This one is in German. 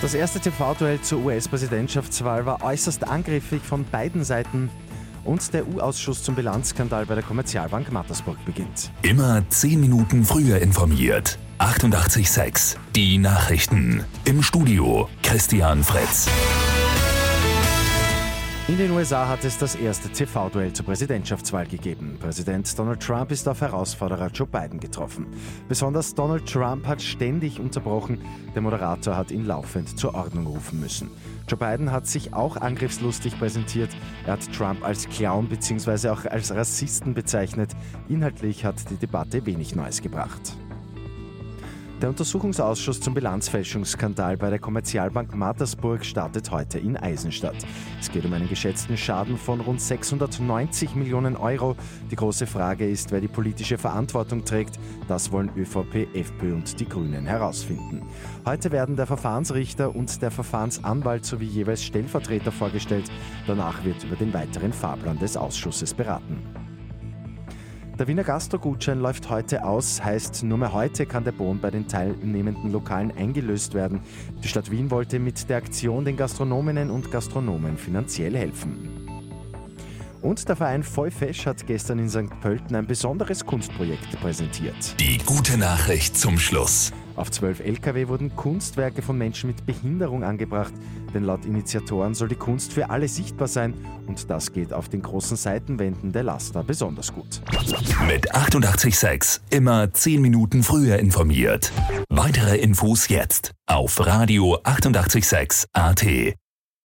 Das erste TV-Duell zur US-Präsidentschaftswahl war äußerst angriffig von beiden Seiten. Und der U-Ausschuss zum Bilanzskandal bei der Kommerzialbank Mattersburg beginnt. Immer 10 Minuten früher informiert. 88.6 Die Nachrichten. Im Studio Christian Fritz. In den USA hat es das erste TV-Duell zur Präsidentschaftswahl gegeben. Präsident Donald Trump ist auf Herausforderer Joe Biden getroffen. Besonders Donald Trump hat ständig unterbrochen. Der Moderator hat ihn laufend zur Ordnung rufen müssen. Joe Biden hat sich auch angriffslustig präsentiert. Er hat Trump als Clown bzw. auch als Rassisten bezeichnet. Inhaltlich hat die Debatte wenig Neues gebracht. Der Untersuchungsausschuss zum Bilanzfälschungsskandal bei der Kommerzialbank Mattersburg startet heute in Eisenstadt. Es geht um einen geschätzten Schaden von rund 690 Millionen Euro. Die große Frage ist, wer die politische Verantwortung trägt. Das wollen ÖVP, FPÖ und die Grünen herausfinden. Heute werden der Verfahrensrichter und der Verfahrensanwalt sowie jeweils Stellvertreter vorgestellt. Danach wird über den weiteren Fahrplan des Ausschusses beraten. Der Wiener Gastro-Gutschein läuft heute aus, heißt nur mehr heute kann der Bon bei den teilnehmenden Lokalen eingelöst werden. Die Stadt Wien wollte mit der Aktion den Gastronominnen und Gastronomen finanziell helfen. Und der Verein Vollfesch hat gestern in St. Pölten ein besonderes Kunstprojekt präsentiert. Die gute Nachricht zum Schluss. Auf zwölf Lkw wurden Kunstwerke von Menschen mit Behinderung angebracht, denn laut Initiatoren soll die Kunst für alle sichtbar sein und das geht auf den großen Seitenwänden der Laster besonders gut. Mit 886 immer 10 Minuten früher informiert. Weitere Infos jetzt auf Radio 886 AT.